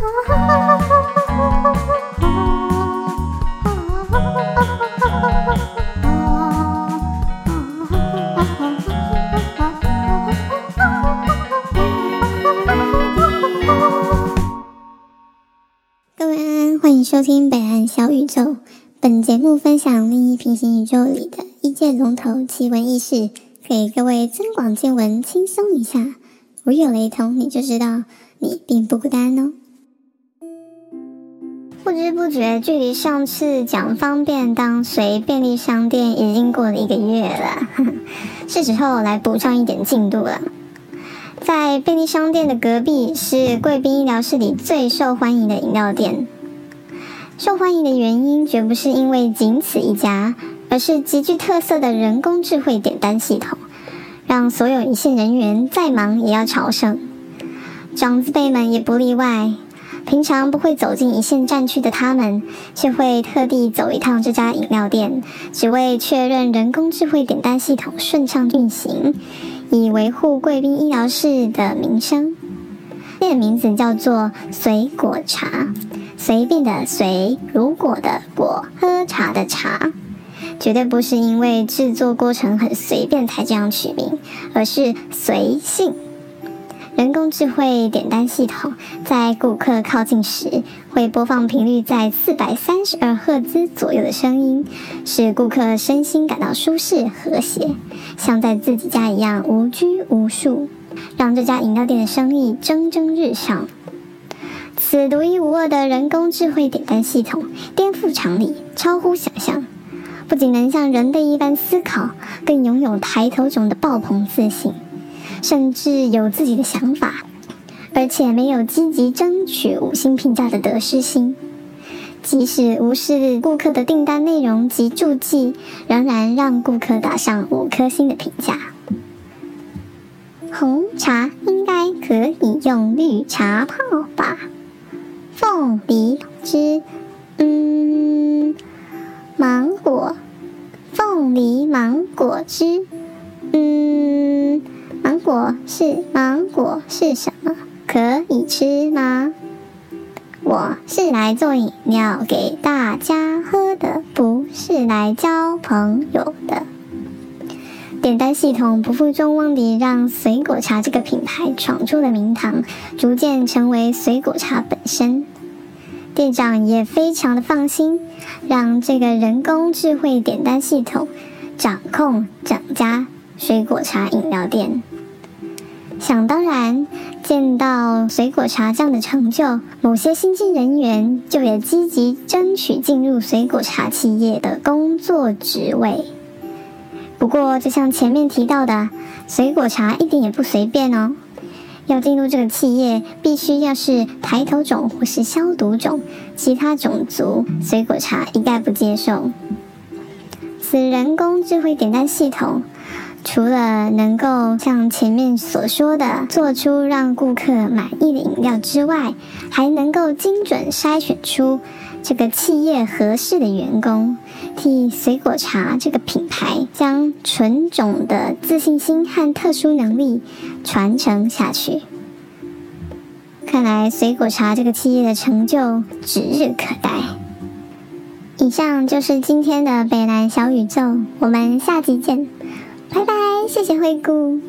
各位安安，欢迎收听北岸小宇宙。本节目分享另一平行宇宙里的一界龙头奇闻异事，给各位增广见闻，轻松一下。如有雷同，你就知道你并不孤单哦。不知不觉，距离上次讲方便当随便利商店已经过了一个月了，是时候来补上一点进度了。在便利商店的隔壁是贵宾医疗室里最受欢迎的饮料店。受欢迎的原因绝不是因为仅此一家，而是极具特色的人工智慧点单系统，让所有一线人员再忙也要朝圣。长子辈们也不例外。平常不会走进一线战区的他们，却会特地走一趟这家饮料店，只为确认人工智慧点单系统顺畅运行。以维护贵宾医疗室的名声。店名字叫做“随果茶”，随便的随，如果的果，喝茶的茶，绝对不是因为制作过程很随便才这样取名，而是随性。人工智慧点单系统在顾客靠近时，会播放频率在四百三十二赫兹左右的声音，使顾客身心感到舒适和谐，像在自己家一样无拘无束，让这家饮料店的生意蒸蒸日上。此独一无二的人工智慧点单系统颠覆常理，超乎想象，不仅能像人类一般思考，更拥有抬头种的爆棚自信。甚至有自己的想法，而且没有积极争取五星评价的得失心。即使无视顾客的订单内容及注记，仍然让顾客打上五颗星的评价。红茶应该可以用绿茶泡吧？凤梨汁，果是芒果是什么？可以吃吗？我是来做饮料给大家喝的，不是来交朋友的。点单系统不负众望地让水果茶这个品牌闯出了名堂，逐渐成为水果茶本身。店长也非常的放心，让这个人工智慧点单系统掌控整家。水果茶饮料店，想当然，见到水果茶这样的成就，某些新进人员就也积极争取进入水果茶企业的工作职位。不过，就像前面提到的，水果茶一点也不随便哦。要进入这个企业，必须要是抬头种或是消毒种，其他种族水果茶一概不接受。此人工智慧点单系统。除了能够像前面所说的做出让顾客满意的饮料之外，还能够精准筛选出这个企业合适的员工，替水果茶这个品牌将纯种的自信心和特殊能力传承下去。看来水果茶这个企业的成就指日可待。以上就是今天的北南小宇宙，我们下集见。拜拜，谢谢灰姑。